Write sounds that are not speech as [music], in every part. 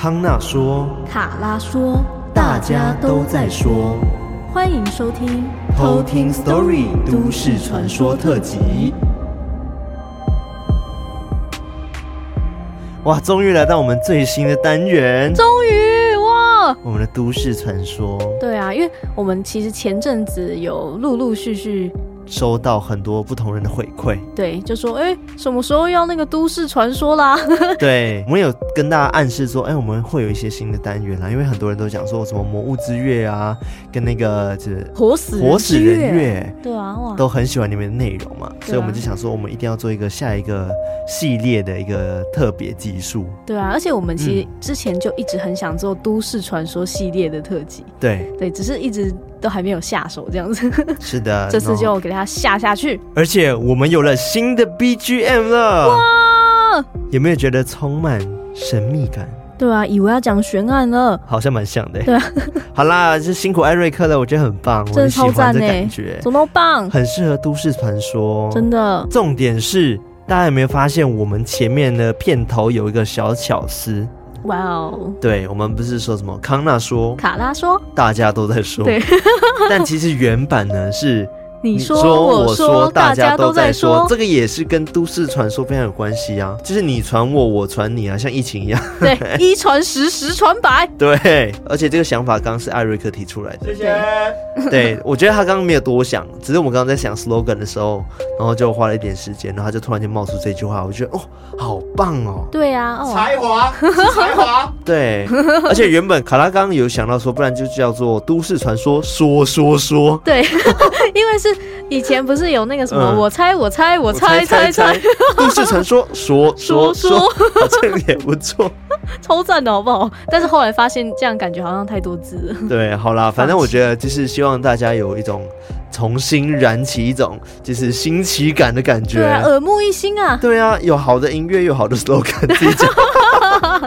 康纳说，卡拉说，大家都在说，欢迎收听偷听 Story 都市传说特辑。哇，终于来到我们最新的单元，终于哇，我们的都市传说。对啊，因为我们其实前阵子有陆陆续续。收到很多不同人的回馈，对，就说哎，什么时候要那个都市传说啦？[laughs] 对，我们有跟大家暗示说，哎，我们会有一些新的单元啦，因为很多人都讲说什么魔物之月啊，跟那个就是活死活死人月，对啊，哇，都很喜欢里面的内容嘛，所以我们就想说，我们一定要做一个下一个系列的一个特别集数。对啊，而且我们其实之前就一直很想做都市传说系列的特辑，对对，只是一直。都还没有下手，这样子。是的，[laughs] 这次就给他下下去。而且我们有了新的 BGM 了，哇！有没有觉得充满神秘感？对啊，以为要讲悬案了，好像蛮像的。对啊，[laughs] 好啦，是辛苦艾瑞克了，我觉得很棒，我很喜欢的感觉，怎么棒？很适合都市传说，真的。重点是，大家有没有发现，我们前面的片头有一个小巧思？哇哦！对，我们不是说什么康纳说，卡拉说，大家都在说，对，[laughs] 但其实原版呢是。你说，我说，大家都在说，这个也是跟都市传说非常有关系啊，就是你传我，我传你啊，像疫情一样，对，[laughs] 一传十，十传百，对，而且这个想法刚刚是艾瑞克提出来的，谢谢。对，我觉得他刚刚没有多想，只是我们刚刚在想 slogan 的时候，然后就花了一点时间，然后他就突然间冒出这句话，我觉得哦，好棒哦，对啊，哦、才华，才华，[laughs] 对，而且原本卡拉刚刚有想到说，不然就叫做都市传说，说说说，对，[laughs] 因为是。以前不是有那个什么？我猜，我猜，我猜，猜猜，故事传说，说说说，[laughs] 这个 [laughs] 也不错，[laughs] 超赞的好不好？但是后来发现这样感觉好像太多字了。对，好啦，反正我觉得就是希望大家有一种重新燃起一种就是新奇感的感觉，对啊，耳目一新啊。对啊，有好的音乐，有好的 slogan，自己讲。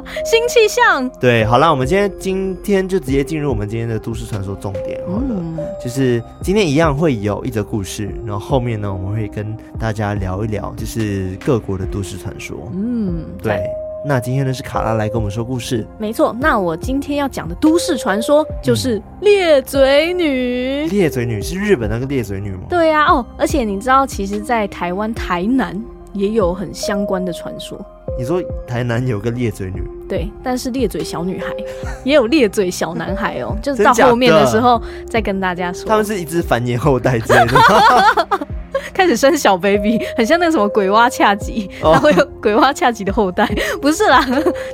[laughs] 新气象。对，好啦，我们今天今天就直接进入我们今天的都市传说重点好了，嗯、就是今天一样会有一则故事，然后后面呢，我们会跟大家聊一聊，就是各国的都市传说。嗯，对。那今天呢是卡拉来跟我们说故事，没错。那我今天要讲的都市传说就是裂嘴女。裂嘴女是日本那个裂嘴女吗？对呀、啊，哦，而且你知道，其实，在台湾台南也有很相关的传说。你说台南有个裂嘴女，对，但是裂嘴小女孩 [laughs] 也有裂嘴小男孩哦，[laughs] 就是到后面的时候再跟大家说，他们是一只繁衍后代之类的？[laughs] 开始生小 baby，很像那个什么鬼蛙恰吉，然后有鬼蛙恰吉的后代，不是啦，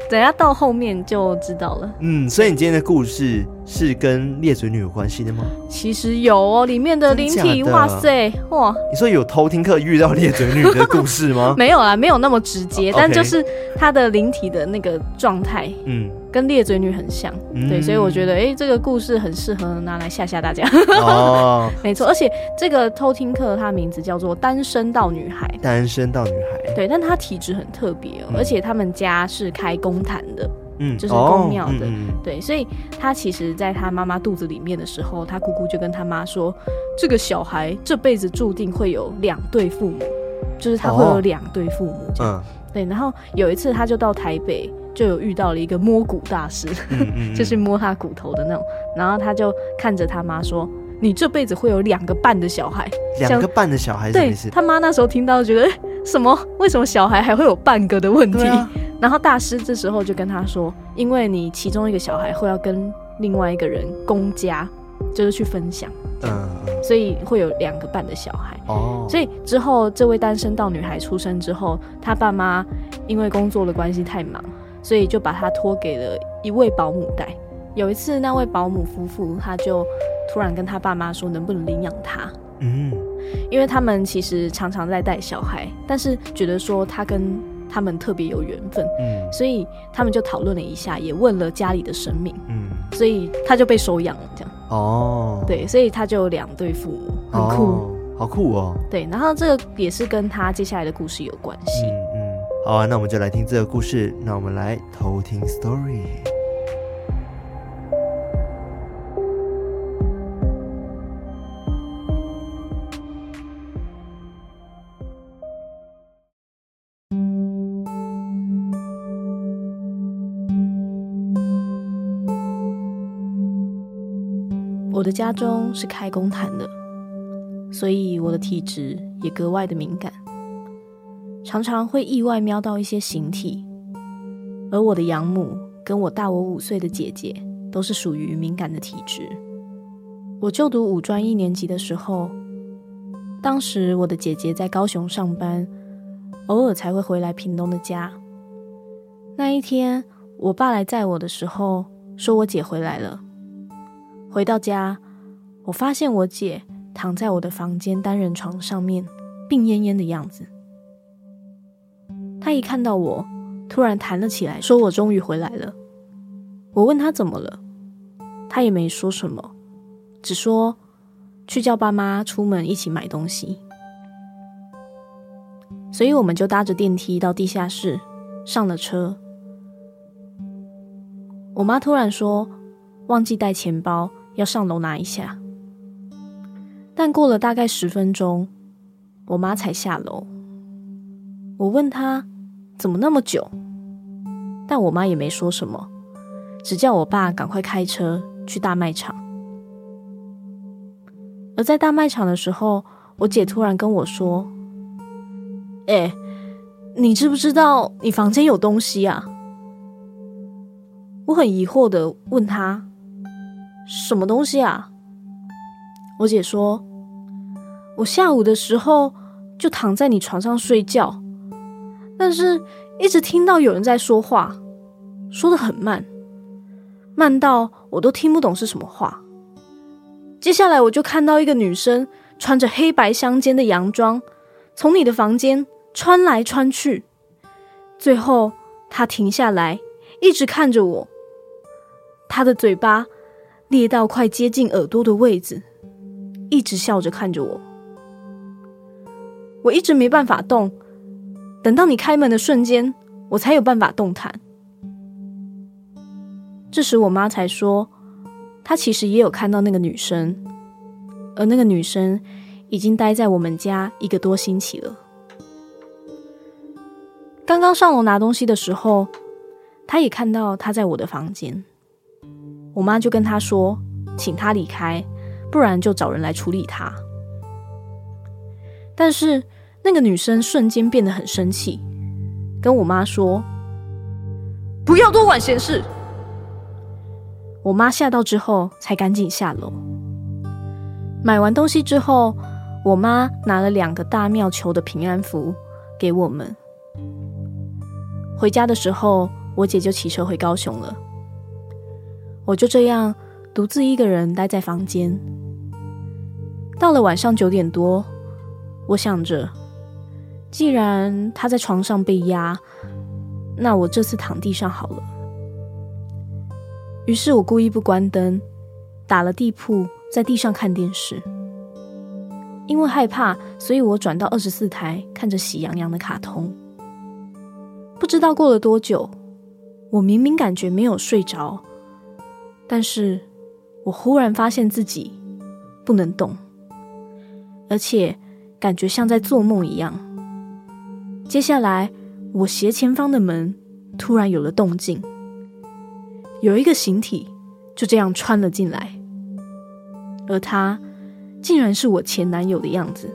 等下到后面就知道了。嗯，所以你今天的故事是跟裂嘴女有关系的吗？其实有哦，里面的灵体，哇塞，哇！你说有偷听课遇到裂嘴女的故事吗？没有啦，没有那么直接，但就是他的灵体的那个状态，嗯。跟裂嘴女很像，嗯、对，所以我觉得，哎、欸，这个故事很适合拿来吓吓大家。哦，[laughs] 没错，而且这个偷听客，她名字叫做单身到女孩。单身到女孩，对，但她体质很特别哦，嗯、而且他们家是开公坛的，嗯，就是宫庙的，哦嗯、对，所以他其实在他妈妈肚子里面的时候，他姑姑就跟他妈说，这个小孩这辈子注定会有两对父母，就是他会有两对父母这样，哦、嗯，对，然后有一次他就到台北。就有遇到了一个摸骨大师，嗯嗯嗯 [laughs] 就是摸他骨头的那种，然后他就看着他妈说：“你这辈子会有两个半的小孩，两个半的小孩。”对，他妈那时候听到觉得什么？为什么小孩还会有半个的问题？啊、[laughs] 然后大师这时候就跟他说：“因为你其中一个小孩会要跟另外一个人公家，就是去分享，嗯，所以会有两个半的小孩。哦，所以之后这位单身到女孩出生之后，他爸妈因为工作的关系太忙。”所以就把他托给了一位保姆带。有一次，那位保姆夫妇他就突然跟他爸妈说，能不能领养他？嗯，因为他们其实常常在带小孩，但是觉得说他跟他们特别有缘分，嗯，所以他们就讨论了一下，也问了家里的神明，嗯，所以他就被收养了，这样。哦，对，所以他就有两对父母，很酷，哦，好酷哦。对，然后这个也是跟他接下来的故事有关系。嗯好啊，那我们就来听这个故事。那我们来偷听 story。我的家中是开公坛的，所以我的体质也格外的敏感。常常会意外瞄到一些形体。而我的养母跟我大我五岁的姐姐都是属于敏感的体质。我就读五专一年级的时候，当时我的姐姐在高雄上班，偶尔才会回来屏东的家。那一天，我爸来载我的时候，说我姐回来了。回到家，我发现我姐躺在我的房间单人床上面，病恹恹的样子。他一看到我，突然弹了起来，说我终于回来了。我问她怎么了，她也没说什么。只说去叫爸妈出门一起买东西，所以我们就搭着电梯到地下室，上了车。我妈突然说忘记带钱包，要上楼拿一下。但过了大概十分钟，我妈才下楼。我问她怎么那么久，但我妈也没说什么，只叫我爸赶快开车去大卖场。而在大卖场的时候，我姐突然跟我说：“哎，你知不知道你房间有东西啊？”我很疑惑的问她：“什么东西啊？”我姐说：“我下午的时候就躺在你床上睡觉，但是一直听到有人在说话，说得很慢，慢到我都听不懂是什么话。”接下来我就看到一个女生穿着黑白相间的洋装，从你的房间穿来穿去，最后她停下来，一直看着我，她的嘴巴裂到快接近耳朵的位置，一直笑着看着我。我一直没办法动，等到你开门的瞬间，我才有办法动弹。这时我妈才说。她其实也有看到那个女生，而那个女生已经待在我们家一个多星期了。刚刚上楼拿东西的时候，她也看到她在我的房间。我妈就跟她说，请她离开，不然就找人来处理她。但是那个女生瞬间变得很生气，跟我妈说：“不要多管闲事。”我妈吓到之后，才赶紧下楼。买完东西之后，我妈拿了两个大庙求的平安符给我们。回家的时候，我姐就骑车回高雄了。我就这样独自一个人待在房间。到了晚上九点多，我想着，既然她在床上被压，那我这次躺地上好了。于是我故意不关灯，打了地铺，在地上看电视。因为害怕，所以我转到二十四台，看着喜羊羊的卡通。不知道过了多久，我明明感觉没有睡着，但是我忽然发现自己不能动，而且感觉像在做梦一样。接下来，我斜前方的门突然有了动静。有一个形体就这样穿了进来，而他竟然是我前男友的样子。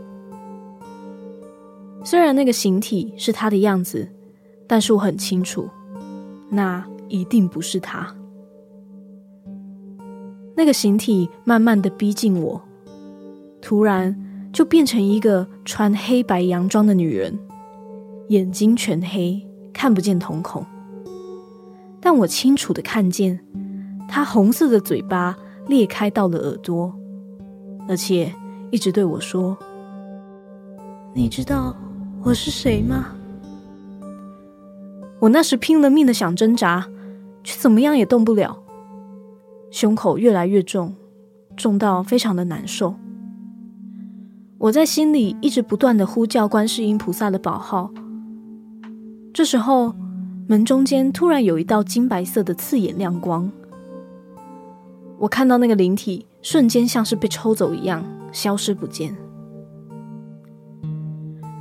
虽然那个形体是他的样子，但是我很清楚，那一定不是他。那个形体慢慢的逼近我，突然就变成一个穿黑白洋装的女人，眼睛全黑，看不见瞳孔。但我清楚的看见，他红色的嘴巴裂开到了耳朵，而且一直对我说：“你知道我是谁吗？”我那时拼了命的想挣扎，却怎么样也动不了，胸口越来越重，重到非常的难受。我在心里一直不断的呼叫观世音菩萨的宝号。这时候。门中间突然有一道金白色的刺眼亮光，我看到那个灵体瞬间像是被抽走一样消失不见。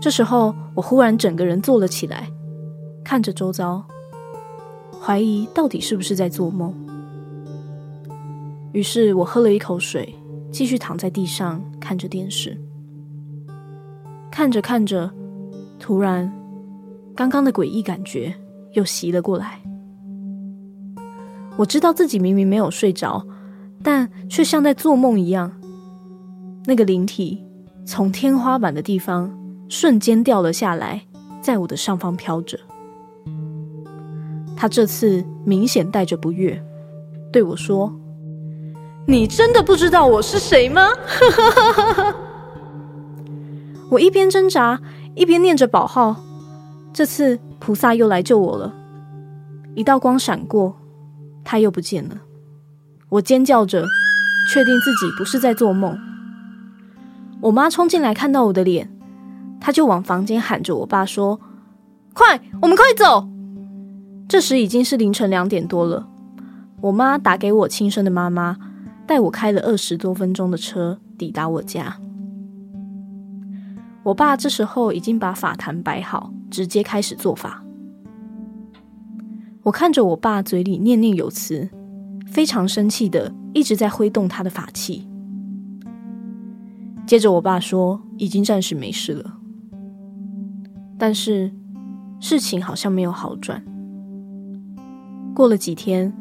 这时候，我忽然整个人坐了起来，看着周遭，怀疑到底是不是在做梦。于是我喝了一口水，继续躺在地上看着电视。看着看着，突然，刚刚的诡异感觉又袭了过来。我知道自己明明没有睡着，但却像在做梦一样。那个灵体从天花板的地方瞬间掉了下来，在我的上方飘着。他这次明显带着不悦，对我说：“你真的不知道我是谁吗？” [laughs] 我一边挣扎，一边念着宝号。这次菩萨又来救我了。一道光闪过，他又不见了。我尖叫着，确定自己不是在做梦。我妈冲进来，看到我的脸，她就往房间喊着我爸说：“快，我们快走！”这时已经是凌晨两点多了。我妈打给我亲生的妈妈，带我开了二十多分钟的车抵达我家。我爸这时候已经把法坛摆好，直接开始做法。我看着我爸嘴里念念有词，非常生气的一直在挥动他的法器。接着我爸说已经暂时没事了，但是事情好像没有好转。过了几天，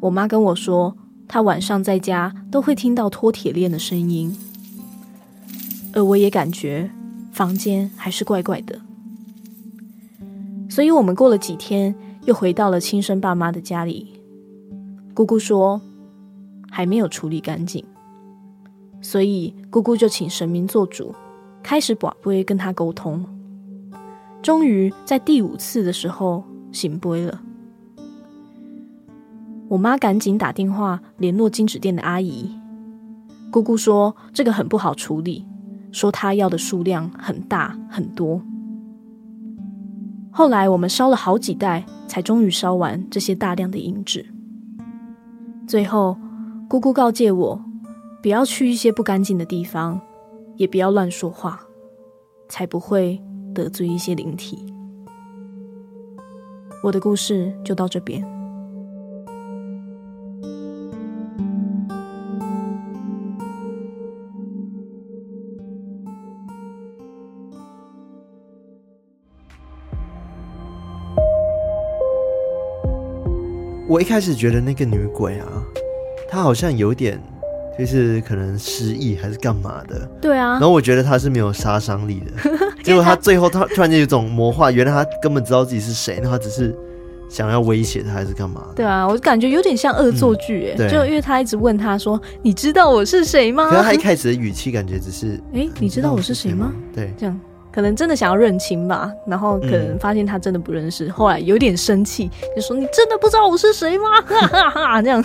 我妈跟我说，她晚上在家都会听到拖铁链的声音，而我也感觉。房间还是怪怪的，所以我们过了几天，又回到了亲生爸妈的家里。姑姑说还没有处理干净，所以姑姑就请神明做主，开始跋杯跟他沟通。终于在第五次的时候圣杯了，我妈赶紧打电话联络金纸店的阿姨。姑姑说这个很不好处理。说他要的数量很大很多，后来我们烧了好几袋，才终于烧完这些大量的银纸。最后，姑姑告诫我，不要去一些不干净的地方，也不要乱说话，才不会得罪一些灵体。我的故事就到这边。我一开始觉得那个女鬼啊，她好像有点，就是可能失忆还是干嘛的。对啊。然后我觉得她是没有杀伤力的，[laughs] 结果她最后她突然间有种魔化，原来她根本知道自己是谁，那她只是想要威胁她还是干嘛？对啊，我感觉有点像恶作剧哎、嗯，就因为她一直问他说：“你知道我是谁吗？”可是她一开始的语气感觉只是：“哎，你知道我是谁吗？”对，这样。可能真的想要认亲吧，然后可能发现他真的不认识，嗯、后来有点生气，就说：“你真的不知道我是谁吗？”哈哈哈，这样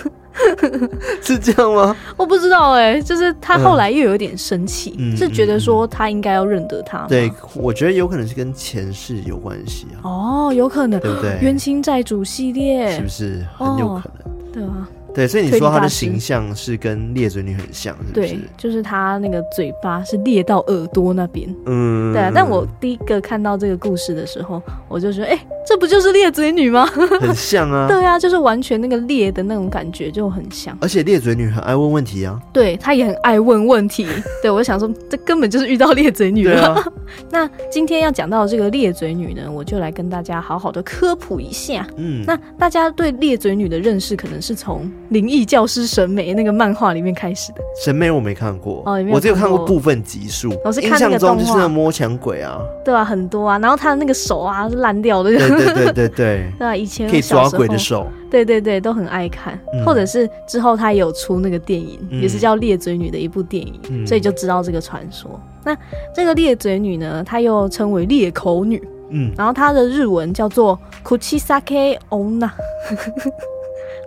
[laughs] 是这样吗？我不知道哎、欸，就是他后来又有点生气、嗯，是觉得说他应该要认得他。对，我觉得有可能是跟前世有关系啊。哦，有可能，对不对？冤亲债主系列是不是很有可能？哦、对啊。对，所以你说他的形象是跟裂嘴女很像，是不是？对，就是他那个嘴巴是裂到耳朵那边。嗯，对啊。但我第一个看到这个故事的时候，我就说，哎、欸，这不就是裂嘴女吗？[laughs] 很像啊。[laughs] 对啊，就是完全那个裂的那种感觉就很像。而且裂嘴女很爱问问题啊。对，她也很爱问问题。[laughs] 对，我想说，这根本就是遇到裂嘴女了。啊、那今天要讲到这个裂嘴女呢，我就来跟大家好好的科普一下。嗯，那大家对裂嘴女的认识，可能是从灵异教师审美那个漫画里面开始的。审美我没看过，哦，我只有看过部分集数。我是看那个印象中就是那摸墙鬼啊，对啊，很多啊。然后他的那个手啊是烂掉的，对对对对对，[laughs] 对啊，以前可以抓鬼的手，对对对，都很爱看。嗯、或者是之后他有出那个电影，嗯、也是叫裂嘴女的一部电影，嗯、所以就知道这个传说。那这个裂嘴女呢，她又称为裂口女，嗯，然后她的日文叫做 Kuchisake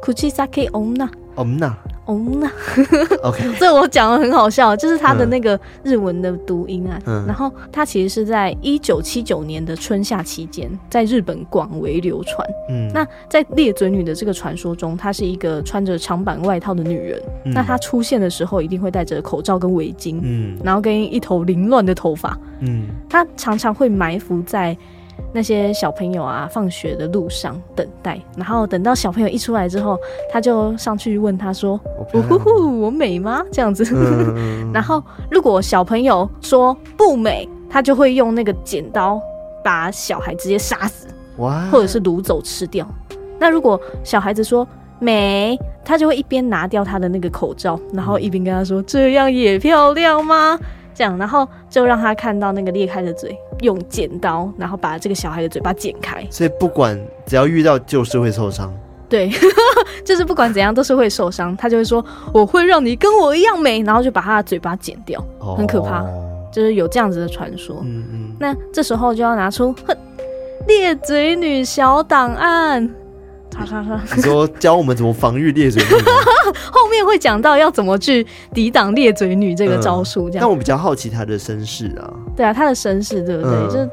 Onna。Kuchisake Onna，Onna，Onna，[laughs] 嗯，OK，这我讲的很好笑，就是他的那个日文的读音啊。嗯，然后他其实是在一九七九年的春夏期间，在日本广为流传。嗯，那在裂嘴女的这个传说中，她是一个穿着长版外套的女人。嗯，那她出现的时候，一定会戴着口罩跟围巾。嗯，然后跟一头凌乱的头发。嗯，她常常会埋伏在那些小朋友啊放学的路上等待，然后等到小朋友一出来之后，他就上去问他说：“呜呼呼，我美吗？”这样子。嗯、然后如果小朋友说不美，他就会用那个剪刀把小孩直接杀死，哇，或者是掳走吃掉。那如果小孩子说美，他就会一边拿掉他的那个口罩，然后一边跟他说：“这样也漂亮吗？”这样，然后就让他看到那个裂开的嘴，用剪刀，然后把这个小孩的嘴巴剪开。所以不管只要遇到，就是会受伤。对，[laughs] 就是不管怎样都是会受伤。他就会说：“我会让你跟我一样美。”然后就把他的嘴巴剪掉，很可怕。哦、就是有这样子的传说。嗯嗯。那这时候就要拿出哼，裂嘴女小档案。你说教我们怎么防御裂嘴女？[laughs] 后面会讲到要怎么去抵挡裂嘴女这个招数。这样，但我比较好奇她的身世啊。对啊，她的身世对不对？嗯、就。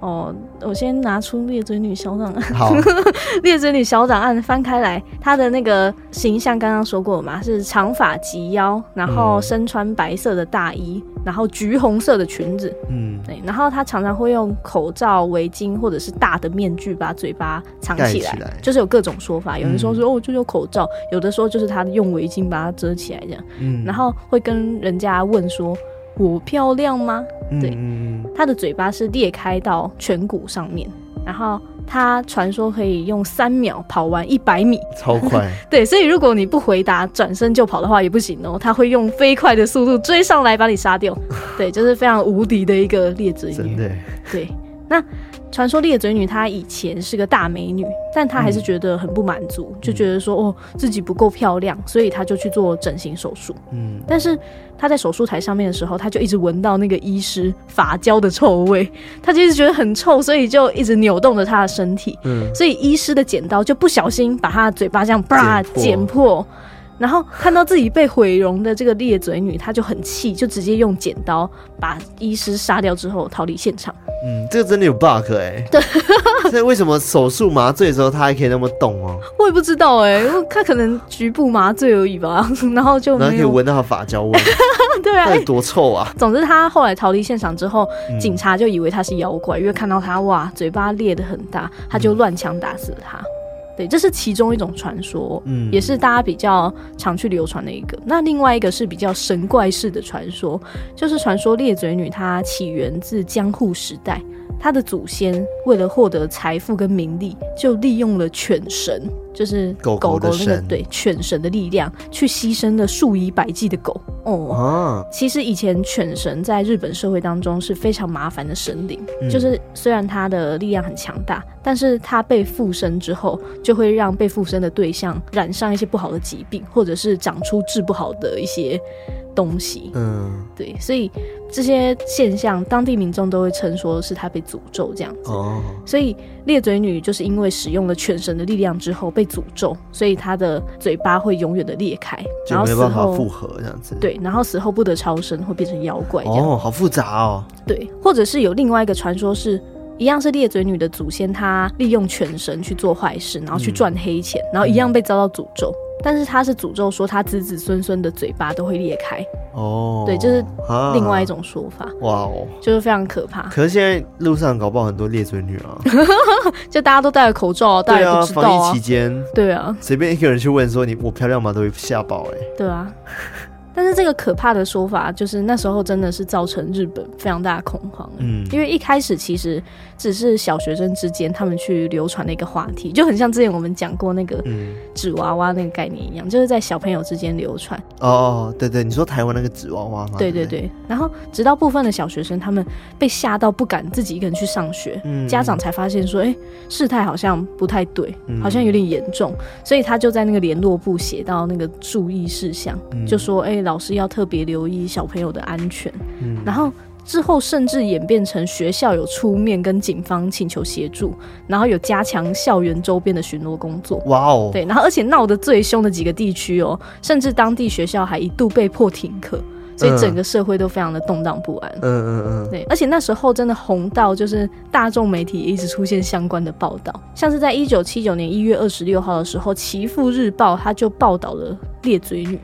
哦，我先拿出猎嘴女小档案。好，[laughs] 裂嘴女小档案翻开来，她的那个形象刚刚说过嘛，是长发及腰，然后身穿白色的大衣，然后橘红色的裙子。嗯，对，然后她常常会用口罩、围巾或者是大的面具把嘴巴藏起来，就是有各种说法。有人说说哦，就用口罩；有的说就是她用围巾把它遮起来这样。嗯，然后会跟人家问说。我漂亮吗？对，嗯、他的嘴巴是裂开到颧骨上面，然后他传说可以用三秒跑完一百米，超快。[laughs] 对，所以如果你不回答，转身就跑的话也不行哦，他会用飞快的速度追上来把你杀掉。对，就是非常无敌的一个猎嘴女。真的。对，那。传说裂嘴女她以前是个大美女，但她还是觉得很不满足，嗯、就觉得说哦自己不够漂亮，所以她就去做整形手术。嗯，但是她在手术台上面的时候，她就一直闻到那个医师发胶的臭味，[laughs] 她就一直觉得很臭，所以就一直扭动着她的身体。嗯，所以医师的剪刀就不小心把她的嘴巴这样啪剪破。然后看到自己被毁容的这个裂嘴女，她就很气，就直接用剪刀把医师杀掉之后逃离现场。嗯，这个真的有 bug 哎、欸。对，所以为什么手术麻醉的时候她还可以那么动哦？我也不知道哎、欸，她可能局部麻醉而已吧。[laughs] 然后就然后可以闻到她发胶味。[laughs] 对啊，那多臭啊！总之，她后来逃离现场之后，嗯、警察就以为她是妖怪，因为看到她哇，嘴巴裂的很大，他就乱枪打死了她。嗯对，这是其中一种传说，嗯，也是大家比较常去流传的一个。那另外一个是比较神怪式的传说，就是传说裂嘴女她起源自江户时代。她的祖先为了获得财富跟名利，就利用了犬神，就是狗狗的那个对犬神的力量，去牺牲了数以百计的狗。哦，啊、其实以前犬神在日本社会当中是非常麻烦的神灵，嗯、就是虽然他的力量很强大，但是他被附身之后，就会让被附身的对象染上一些不好的疾病，或者是长出治不好的一些。东西，嗯，对，所以这些现象，当地民众都会称说是他被诅咒这样子。哦，所以裂嘴女就是因为使用了犬神的力量之后被诅咒，所以她的嘴巴会永远的裂开，然后没办法复合这样子。对，然后死后不得超生，会变成妖怪。哦，好复杂哦。对，或者是有另外一个传说是，一样是裂嘴女的祖先，她利用犬神去做坏事，然后去赚黑钱，嗯、然后一样被遭到诅咒。但是他是诅咒说他子子孙孙的嘴巴都会裂开哦，对，就是另外一种说法。哇哦，就是非常可怕。可是现在路上搞不好很多裂嘴女啊，[laughs] 就大家都戴着口罩，大家不知道啊。防疫期间，对啊，随便一个人去问说你我漂亮吗，都会吓爆哎。对啊。但是这个可怕的说法，就是那时候真的是造成日本非常大的恐慌。嗯，因为一开始其实只是小学生之间他们去流传的一个话题，就很像之前我们讲过那个纸娃娃那个概念一样，就是在小朋友之间流传。哦，对对，你说台湾那个纸娃娃吗？对对对。然后直到部分的小学生他们被吓到不敢自己一个人去上学，嗯，家长才发现说，哎，事态好像不太对，好像有点严重，所以他就在那个联络部写到那个注意事项，就说，哎。老师要特别留意小朋友的安全，嗯，然后之后甚至演变成学校有出面跟警方请求协助，然后有加强校园周边的巡逻工作。哇哦，对，然后而且闹得最凶的几个地区哦，甚至当地学校还一度被迫停课，所以整个社会都非常的动荡不安。嗯嗯嗯，对，而且那时候真的红到就是大众媒体也一直出现相关的报道，像是在一九七九年一月二十六号的时候，《岐阜日报》他就报道了裂嘴女。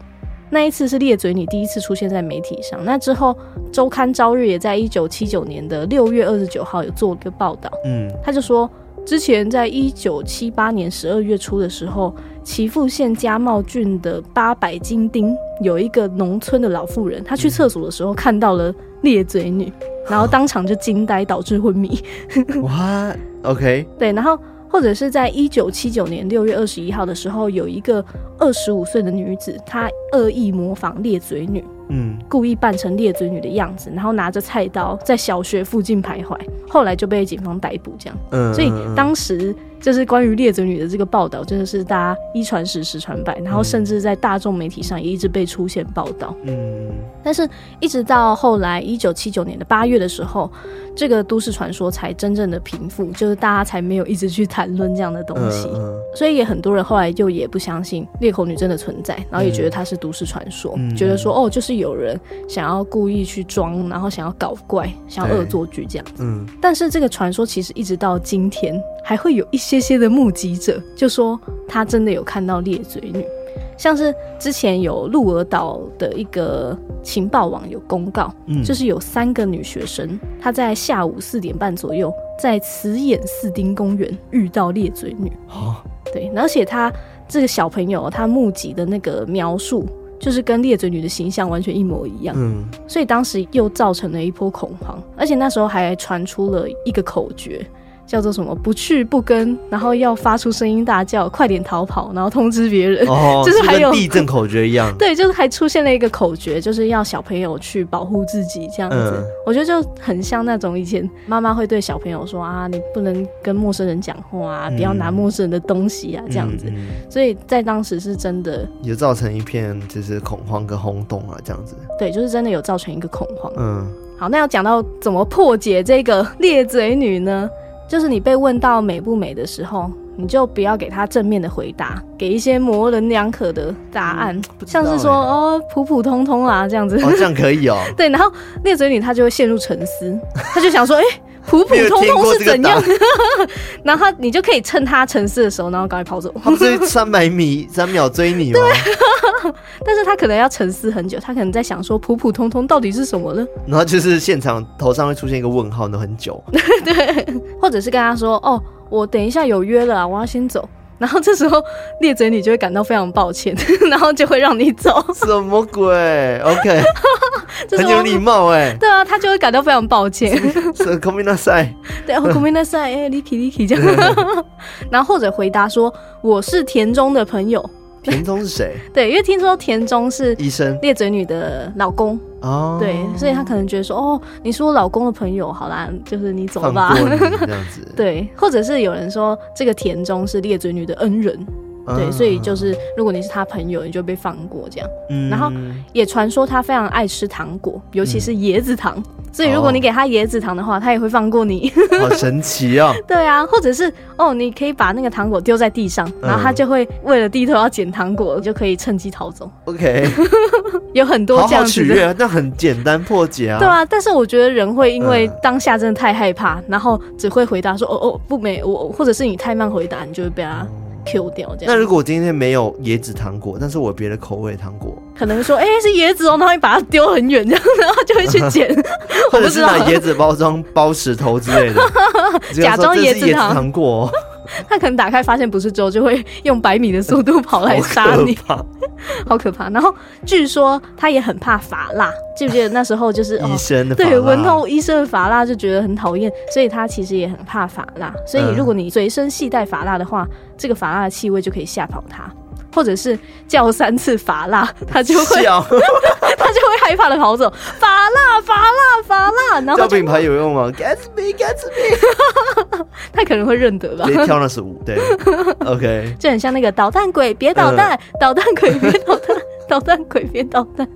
那一次是裂嘴女第一次出现在媒体上。那之后，周刊朝日也在一九七九年的六月二十九号有做一个报道。嗯，他就说，之前在一九七八年十二月初的时候，岐阜县加茂郡的八百金町有一个农村的老妇人，她去厕所的时候看到了裂嘴女，嗯、然后当场就惊呆，导致昏迷。[laughs] 哇，OK，对，然后。或者是在一九七九年六月二十一号的时候，有一个二十五岁的女子，她恶意模仿裂嘴女，嗯，故意扮成裂嘴女的样子，然后拿着菜刀在小学附近徘徊，后来就被警方逮捕，这样，嗯，所以当时。就是关于裂嘴女的这个报道，真的是大家一传十，十传百，然后甚至在大众媒体上也一直被出现报道。嗯，但是一直到后来一九七九年的八月的时候，这个都市传说才真正的平复，就是大家才没有一直去谈论这样的东西。嗯，所以也很多人后来就也不相信裂口女真的存在，然后也觉得她是都市传说，嗯，觉得说哦，就是有人想要故意去装，然后想要搞怪，想要恶作剧这样子。嗯，但是这个传说其实一直到今天还会有一些。些些的目击者就说他真的有看到裂嘴女，像是之前有鹿儿岛的一个情报网有公告，嗯，就是有三个女学生，她在下午四点半左右在慈眼寺町公园遇到裂嘴女。哦，对，而且他这个小朋友他目击的那个描述，就是跟裂嘴女的形象完全一模一样，嗯，所以当时又造成了一波恐慌，而且那时候还传出了一个口诀。叫做什么？不去不跟，然后要发出声音大叫，快点逃跑，然后通知别人。哦，[laughs] 就是还有跟地震口诀一样。[laughs] 对，就是还出现了一个口诀，就是要小朋友去保护自己这样子。嗯。我觉得就很像那种以前妈妈会对小朋友说啊，你不能跟陌生人讲话啊，不要拿陌生人的东西啊，这样子。嗯。所以在当时是真的有造成一片就是恐慌跟轰动啊，这样子。对，就是真的有造成一个恐慌。嗯。好，那要讲到怎么破解这个裂嘴女呢？就是你被问到美不美的时候，你就不要给他正面的回答，给一些模棱两可的答案，嗯欸、像是说哦普普通通啊这样子。哦，这样可以哦。[laughs] 对，然后裂嘴女她就会陷入沉思，她就想说，哎、欸，普普通通是怎样？[laughs] 然后你就可以趁他沉思的时候，然后赶快跑走。他不是三百米 [laughs] 三秒追你吗？对。[laughs] 但是他可能要沉思很久，他可能在想说普普通通到底是什么呢？然后就是现场头上会出现一个问号，那很久。对，或者是跟他说哦，我等一下有约了，我要先走。然后这时候裂嘴女就会感到非常抱歉，[laughs] 然后就会让你走。什么鬼？OK，[laughs] 很有礼貌哎。对啊，他就会感到非常抱歉。是ごめんなさい。对，ごめんなさい。哎，リキリキ这样。然后或者回答说我是田中的朋友。 田中是谁？[laughs] 对，因为听说田中是医生，裂嘴女的老公哦，对，所以他可能觉得说，哦，你是我老公的朋友，好啦，就是你走吧，这样子。[laughs] 对，或者是有人说这个田中是裂嘴女的恩人。对，所以就是如果你是他朋友，你就被放过这样。嗯，然后也传说他非常爱吃糖果，尤其是椰子糖。嗯、所以如果你给他椰子糖的话，他也会放过你。好神奇哦！[laughs] 对啊，或者是哦，你可以把那个糖果丢在地上，然后他就会为了低头要捡糖果，你就可以趁机逃走。OK，[laughs] 有很多这样子的。好好那很简单破解啊。对啊，但是我觉得人会因为当下真的太害怕，然后只会回答说哦哦不没我，或者是你太慢回答，你就会被他。Q 掉这样。那如果我今天没有椰子糖果，但是我有别的口味糖果，可能说，哎、欸，是椰子哦，然后你把它丢很远，这样，然后就会去 [laughs] 捡，或者是拿椰子包装包石头之类的，[laughs] 假装椰子糖。果。[laughs] 他可能打开发现不是粥，就会用百米的速度跑来杀你，[laughs] 好可怕。然后据说他也很怕法蜡，记不记得那时候就是医生的、哦、对闻到医生的法蜡就觉得很讨厌，所以他其实也很怕法蜡。所以如果你随身携带法蜡的话，这个法蜡的气味就可以吓跑他。或者是叫三次法拉，[laughs] 他就会 [laughs] 他就会害怕的跑走。法拉，法拉，法拉，然后叫品牌有用吗？Gatsby，Gatsby，[laughs] 他可能会认得吧？别跳那是舞，对，OK，就很像那个捣蛋鬼，别捣蛋，捣蛋鬼别捣蛋，捣蛋鬼别捣蛋。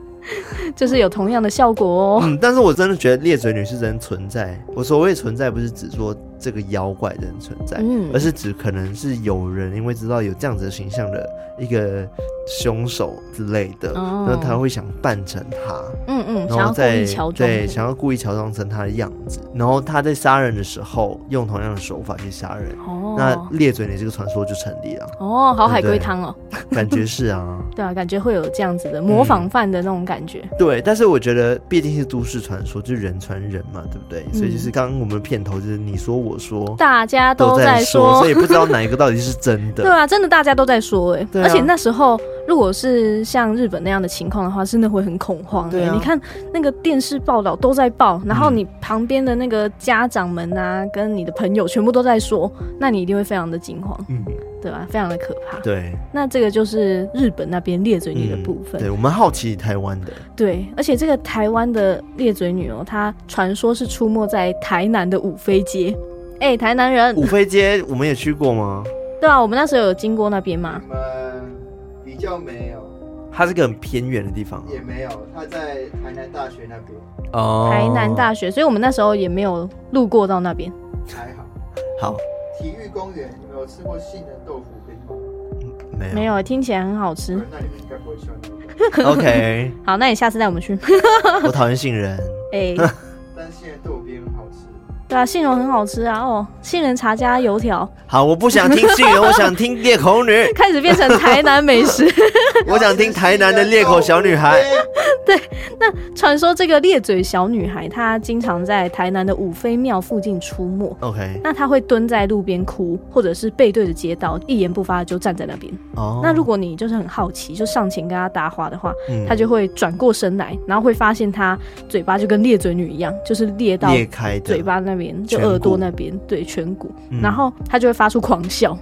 就是有同样的效果哦。嗯，但是我真的觉得裂嘴女是真存在。我所谓存在，不是指说这个妖怪人存在，嗯，而是指可能是有人因为知道有这样子的形象的一个凶手之类的，那、哦、他会想扮成他，嗯嗯，然后再对想要故意乔装成他的样子，然后他在杀人的时候用同样的手法去杀人。哦，那裂嘴你这个传说就成立了。哦，好海龟汤哦。感觉是啊，[laughs] 对啊，感觉会有这样子的模仿犯的那种感觉。嗯、[laughs] 对，但是我觉得毕竟是都市传说，就是人传人嘛，对不对？嗯、所以就是刚刚我们的片头就是你说我说，大家都在说，所以不知道哪一个到底是真的。[laughs] 对啊，真的大家都在说哎、欸，啊、而且那时候如果是像日本那样的情况的话，真的会很恐慌、欸。对、啊，你看那个电视报道都在报，然后你旁边的那个家长们啊，跟你的朋友全部都在说，那你一定会非常的惊慌。嗯。对吧？非常的可怕。对，那这个就是日本那边裂嘴女的部分。嗯、对，我们好奇台湾的。对，而且这个台湾的裂嘴女哦，她传说是出没在台南的五妃街。哎、欸，台南人，五妃街我们也去过吗？对啊，我们那时候有经过那边吗？我们比较没有。它是个很偏远的地方。也没有，它在台南大学那边。哦。台南大学，所以我们那时候也没有路过到那边。还好。好。体育公园，你们有吃过杏仁豆腐冰吗？没有，没有，听起来很好吃。那你们应该不会喜欢那个。OK，[laughs] 好，那你下次带我们去。我讨厌杏仁。[laughs] 哎，但对啊，杏仁很好吃啊。哦，杏仁茶加油条。好，我不想听杏仁，[laughs] 我想听裂口女。开始变成台南美食。[laughs] 我想听台南的裂口小女孩。[laughs] [laughs] 对，那传说这个裂嘴小女孩，她经常在台南的五妃庙附近出没。OK，那她会蹲在路边哭，或者是背对着街道，一言不发就站在那边。哦，那如果你就是很好奇，就上前跟她搭话的话，她、嗯、就会转过身来，然后会发现她嘴巴就跟裂嘴女一样，就是裂到裂开嘴巴那边，就耳朵那边，对，颧骨，嗯、然后她就会发出狂笑。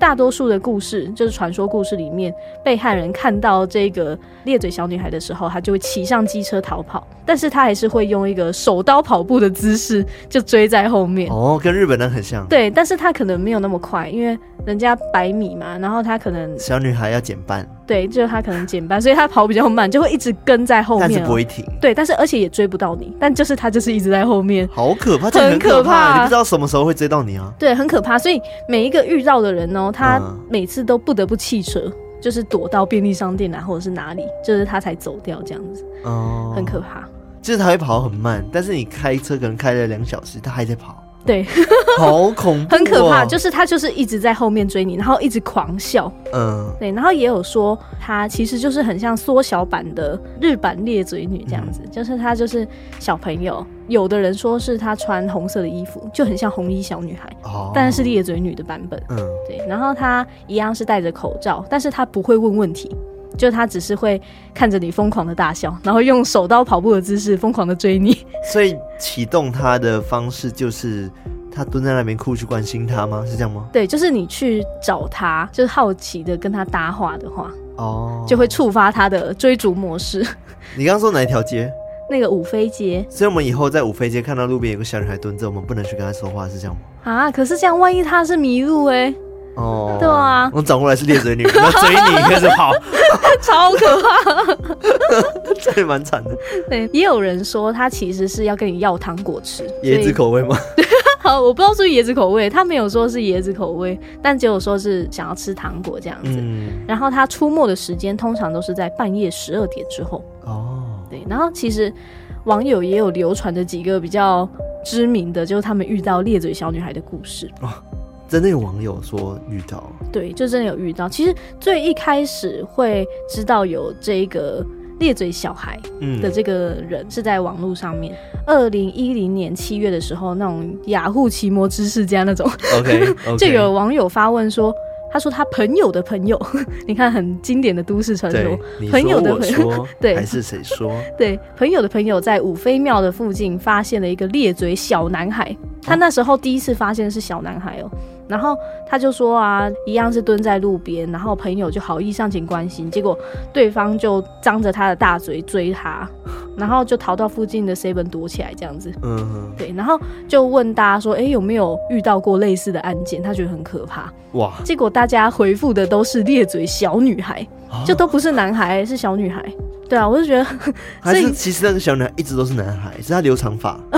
大多数的故事就是传说故事里面，被害人看到这个咧嘴小女孩的时候，他就会骑上机车逃跑，但是他还是会用一个手刀跑步的姿势就追在后面。哦，跟日本人很像。对，但是他可能没有那么快，因为人家百米嘛，然后他可能小女孩要减半。对，就是他可能减半，所以他跑比较慢，就会一直跟在后面，但是不会停。对，但是而且也追不到你，但就是他就是一直在后面，好可怕，很可怕，你不知道什么时候会追到你啊。对，很可怕，所以每一个遇到的人哦，他每次都不得不弃车，就是躲到便利商店啊，或者是哪里，就是他才走掉这样子。哦，很可怕。就是他会跑很慢，但是你开车可能开了两小时，他还在跑。对，好恐怖，很可怕。就是他就是一直在后面追你，然后一直狂笑。嗯，对。然后也有说他其实就是很像缩小版的日版裂嘴女这样子，嗯、就是他就是小朋友。有的人说是他穿红色的衣服，就很像红衣小女孩。哦，但是是裂嘴女的版本。嗯，对。然后他一样是戴着口罩，但是他不会问问题。就他只是会看着你疯狂的大笑，然后用手刀跑步的姿势疯狂的追你。所以启动他的方式就是他蹲在那边哭，去关心他吗？是这样吗？对，就是你去找他，就是好奇的跟他搭话的话，哦，就会触发他的追逐模式。你刚刚说哪一条街？那个五妃街。所以我们以后在五妃街看到路边有个小女孩蹲着，我们不能去跟她说话，是这样吗？啊，可是这样万一她是迷路哎、欸。哦，对啊，我转过来是裂嘴女，要追你开始跑，[laughs] 超可怕，[laughs] 这也蛮惨的。对，也有人说他其实是要跟你要糖果吃，椰子口味吗？[laughs] 好，我不知道是椰子口味，他没有说是椰子口味，但只有说是想要吃糖果这样子。嗯，然后他出没的时间通常都是在半夜十二点之后。哦，对，然后其实网友也有流传着几个比较知名的，就是他们遇到裂嘴小女孩的故事。哦真的有网友说遇到，对，就真的有遇到。其实最一开始会知道有这个裂嘴小孩的这个人是在网络上面。二零一零年七月的时候，那种雅虎奇摩知识家那种，OK，, okay. [laughs] 就有网友发问说，他说他朋友的朋友，[laughs] 你看很经典的都市传说，朋友的朋友，[laughs] 对，还是谁说？[laughs] 对，朋友的朋友在五妃庙的附近发现了一个裂嘴小男孩，他那时候第一次发现是小男孩哦。然后他就说啊，一样是蹲在路边，然后朋友就好意上前关心，结果对方就张着他的大嘴追他，然后就逃到附近的 seven 躲起来这样子。嗯哼，对，然后就问大家说，哎，有没有遇到过类似的案件？他觉得很可怕。哇！结果大家回复的都是裂嘴小女孩，就都不是男孩，是小女孩。对啊，我就觉得，[laughs] 还是其实那个小女孩一直都是男孩，是她留长发，[laughs]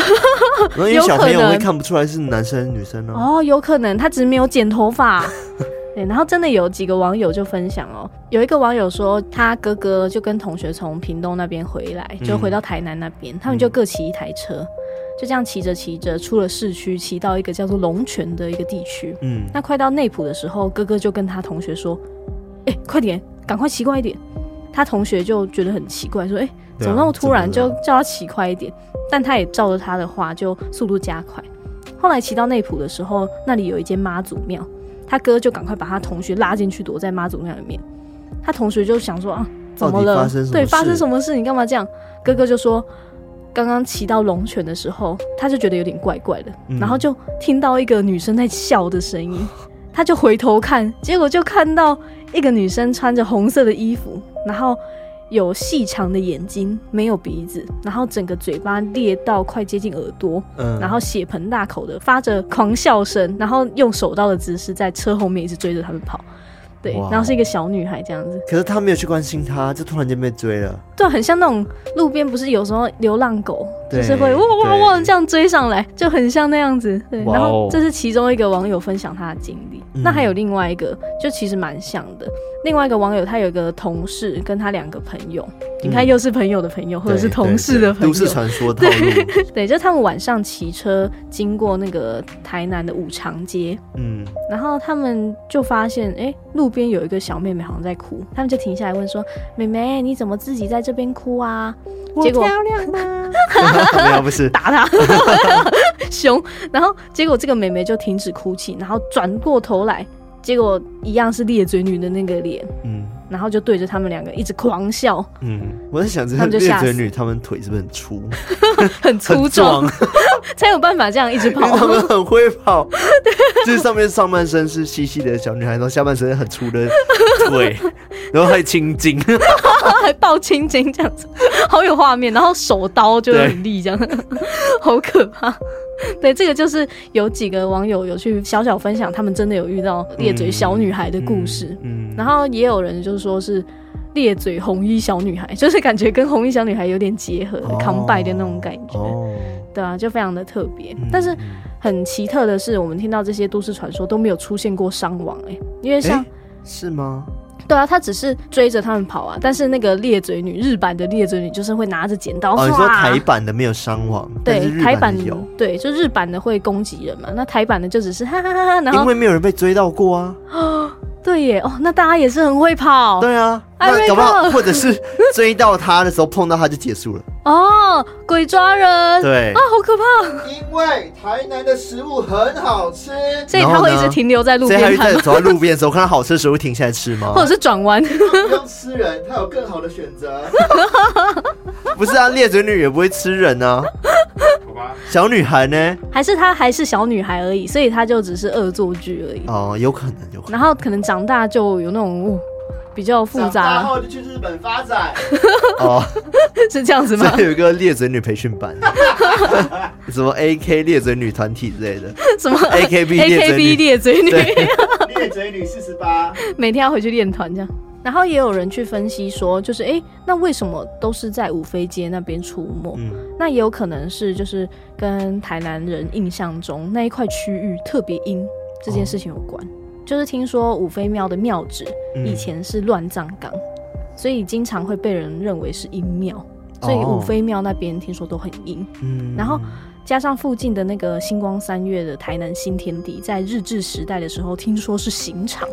然后因为小朋友会看不出来是男生女生呢。哦，有可能他只是没有剪头发。[laughs] 对，然后真的有几个网友就分享哦，有一个网友说他哥哥就跟同学从屏东那边回来，就回到台南那边，嗯、他们就各骑一台车，嗯、就这样骑着骑着出了市区，骑到一个叫做龙泉的一个地区。嗯，那快到内埔的时候，哥哥就跟他同学说：“哎，快点。”赶快骑快一点。他同学就觉得很奇怪，说：“哎、欸，怎么那么突然就叫他骑快一点？”但他也照着他的话，就速度加快。后来骑到内埔的时候，那里有一间妈祖庙，他哥就赶快把他同学拉进去，躲在妈祖庙里面。他同学就想说：“啊，怎么了？对，发生什么事？你干嘛这样？”哥哥就说：“刚刚骑到龙泉的时候，他就觉得有点怪怪的，嗯、然后就听到一个女生在笑的声音，[laughs] 他就回头看，结果就看到一个女生穿着红色的衣服。”然后有细长的眼睛，没有鼻子，然后整个嘴巴裂到快接近耳朵，嗯，然后血盆大口的发着狂笑声，然后用手刀的姿势在车后面一直追着他们跑。对，然后是一个小女孩这样子，可是他没有去关心她，就突然间被追了。对，很像那种路边不是有时候流浪狗，就是会哇哇哇这样追上来，就很像那样子。对，然后这是其中一个网友分享他的经历。那还有另外一个，就其实蛮像的。另外一个网友他有一个同事跟他两个朋友，你看又是朋友的朋友，或者是同事的朋友，都市传说套路。[laughs] 对，对，就他们晚上骑车经过那个台南的五常街，嗯，然后他们就发现，哎，路。边有一个小妹妹好像在哭，他们就停下来问说：“妹妹，你怎么自己在这边哭啊？”我结果漂亮吗？[laughs] 没有，不是打他，熊。然后结果这个妹妹就停止哭泣，然后转过头来，结果一样是裂嘴女的那个脸，嗯。然后就对着他们两个一直狂笑。嗯，我在想，这些裂嘴女，他们腿是不是很粗？[laughs] 很粗壮，[laughs] 才有办法这样一直跑。[laughs] 他们很会跑，就是上面上半身是细细的小女孩，然后下半身很粗的腿，然后还青筋，[laughs] 还抱青筋这样子，[laughs] 好有画面。然后手刀就很利，这样 [laughs] 好可怕。对，这个就是有几个网友有去小小分享，他们真的有遇到裂嘴小女孩的故事。嗯，嗯，然后也有人就是说是裂嘴红衣小女孩，就是感觉跟红衣小女孩有点结合的，康拜的那种感觉。哦，对啊，就非常的特别。嗯，但是很奇特的是，我们听到这些都市传说都没有出现过伤亡，哎，因为像是吗？对啊，他只是追着他们跑啊，但是那个裂嘴女，日版的裂嘴女就是会拿着剪刀。哦，你说台版的没有伤亡，对，台版有，对，就日版的会攻击人嘛，那台版的就只是哈哈哈哈，然后因为没有人被追到过啊。[gasps] 对耶，哦，那大家也是很会跑。对啊，那搞不好或者是追到他的时候碰到他就结束了。哦，鬼抓人。对啊，好可怕。因为台南的食物很好吃，所以他会一直停留在路边。所以他在走在路边的时候看到好吃的食物停下来吃吗？[laughs] 或者是转弯？不用吃人，他有更好的选择。[laughs] 不是啊，猎嘴女也不会吃人啊。小女孩呢？还是她还是小女孩而已，所以她就只是恶作剧而已。哦，有可能，有可能。然后可能长大就有那种、哦、比较复杂。然后就去日本发展。哦，[laughs] 是这样子吗？有一个猎嘴女培训班，[laughs] 什么 A K 猎嘴女团体之类的，什么 A K B A K B 裂嘴女，猎嘴女四十八，每天要回去练团这样。然后也有人去分析说，就是哎，那为什么都是在五妃街那边出没？嗯，那也有可能是就是跟台南人印象中那一块区域特别阴这件事情有关。哦、就是听说五妃庙的庙址以前是乱葬岗，嗯、所以经常会被人认为是阴庙。所以五妃庙那边听说都很阴。嗯，然后加上附近的那个星光三月的台南新天地，在日治时代的时候听说是刑场。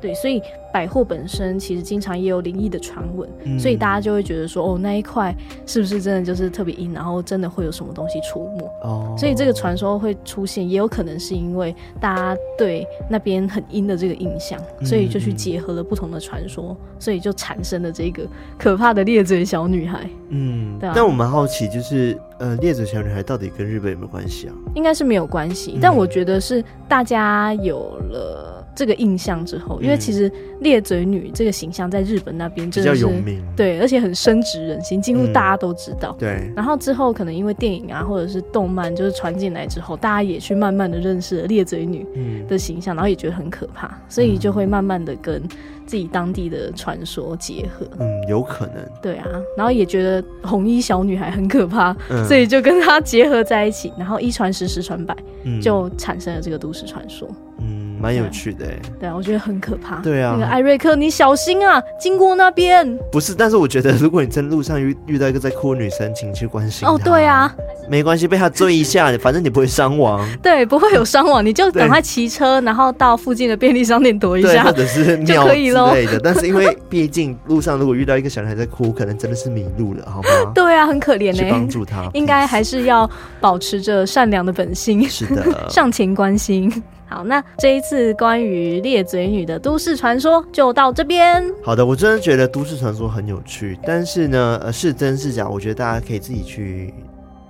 对，所以百货本身其实经常也有灵异的传闻，嗯、所以大家就会觉得说，哦，那一块是不是真的就是特别阴，然后真的会有什么东西出没？哦，所以这个传说会出现，也有可能是因为大家对那边很阴的这个印象，所以就去结合了不同的传说，嗯、所以就产生了这个可怕的裂嘴小女孩。嗯，对啊。但我蛮好奇，就是呃，裂嘴小女孩到底跟日本有没有关系啊？应该是没有关系，但我觉得是大家有了。这个印象之后，因为其实裂嘴女这个形象在日本那边真的是比较有名，对，而且很深植人心，几乎大家都知道。嗯、对。然后之后可能因为电影啊，或者是动漫，就是传进来之后，大家也去慢慢的认识了裂嘴女的形象，嗯、然后也觉得很可怕，所以就会慢慢的跟自己当地的传说结合。嗯，有可能。对啊，然后也觉得红衣小女孩很可怕，嗯、所以就跟她结合在一起，然后一传十，十传百，就产生了这个都市传说。嗯。蛮有趣的。对啊，我觉得很可怕。对啊，那个艾瑞克，你小心啊，经过那边。不是，但是我觉得，如果你在路上遇遇到一个在哭的女生，请去关心。哦，对啊，没关系，被她追一下，反正你不会伤亡。[laughs] 对，不会有伤亡，你就赶快骑车，然后到附近的便利商店躲一下，或者是 [laughs] 就可以咯之类的。但是因为毕竟路上如果遇到一个小男孩在哭，可能真的是迷路了，好吗？[laughs] 对啊，很可怜呢。去帮助他，应该还是要保持着善良的本性。是的，上前关心。好，那这一次关于裂嘴女的都市传说就到这边。好的，我真的觉得都市传说很有趣，但是呢，呃，是真是假，我觉得大家可以自己去，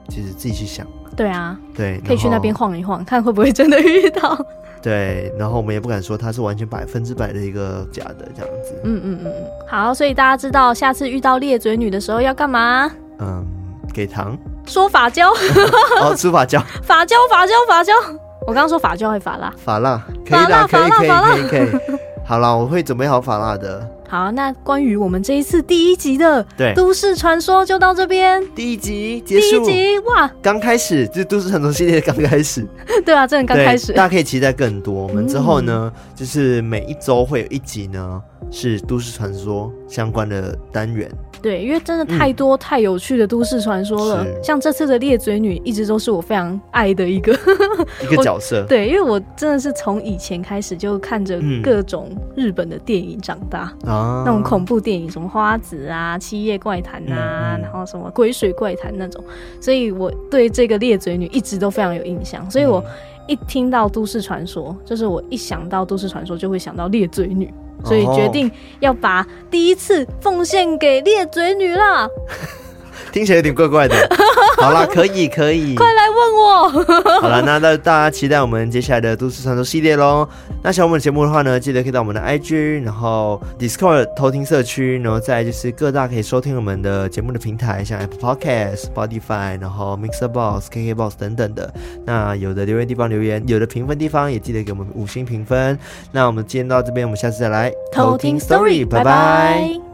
其实自己去想。对啊，对，可以去那边晃一晃，看会不会真的遇到。对，然后我们也不敢说它是完全百分之百的一个假的这样子。嗯嗯嗯嗯。好，所以大家知道下次遇到裂嘴女的时候要干嘛？嗯，给糖。说法教。[laughs] 哦，吃法教。[laughs] 法教，法教，法教。我刚刚说法教还法蜡？法蜡，可以的，可以，可以，可以，可以。好了，我会准备好法蜡的。好，那关于我们这一次第一集的对都市传说就到这边。第一集结束。第一集哇，刚开始这都市传说系列刚开始。[laughs] 对啊，真的刚开始。大家可以期待更多。我们之后呢，嗯、就是每一周会有一集呢，是都市传说相关的单元。对，因为真的太多、嗯、太有趣的都市传说了，像这次的裂嘴女一直都是我非常爱的一个 [laughs] 一个角色。[laughs] 对，因为我真的是从以前开始就看着各种日本的电影长大啊，嗯、那种恐怖电影，什么花子啊、七夜怪谈啊，嗯嗯、然后什么鬼水怪谈那种，所以我对这个裂嘴女一直都非常有印象。所以我一听到都市传说，就是我一想到都市传说就会想到裂嘴女。所以决定要把第一次奉献给裂嘴女啦。听起来有点怪怪的。[laughs] 好啦，可以可以，快来问我。[laughs] 好了，那大大家期待我们接下来的都市传说系列喽。那喜欢我们的节目的话呢，记得可以到我们的 IG，然后 Discord 偷听社区，然后再就是各大可以收听我们的节目的平台，像 Apple Podcast、Spotify，然后 Mixer Box、KK Box 等等的。那有的留言地方留言，有的评分地方也记得给我们五星评分。那我们今天到这边，我们下次再来偷听 Story，拜拜。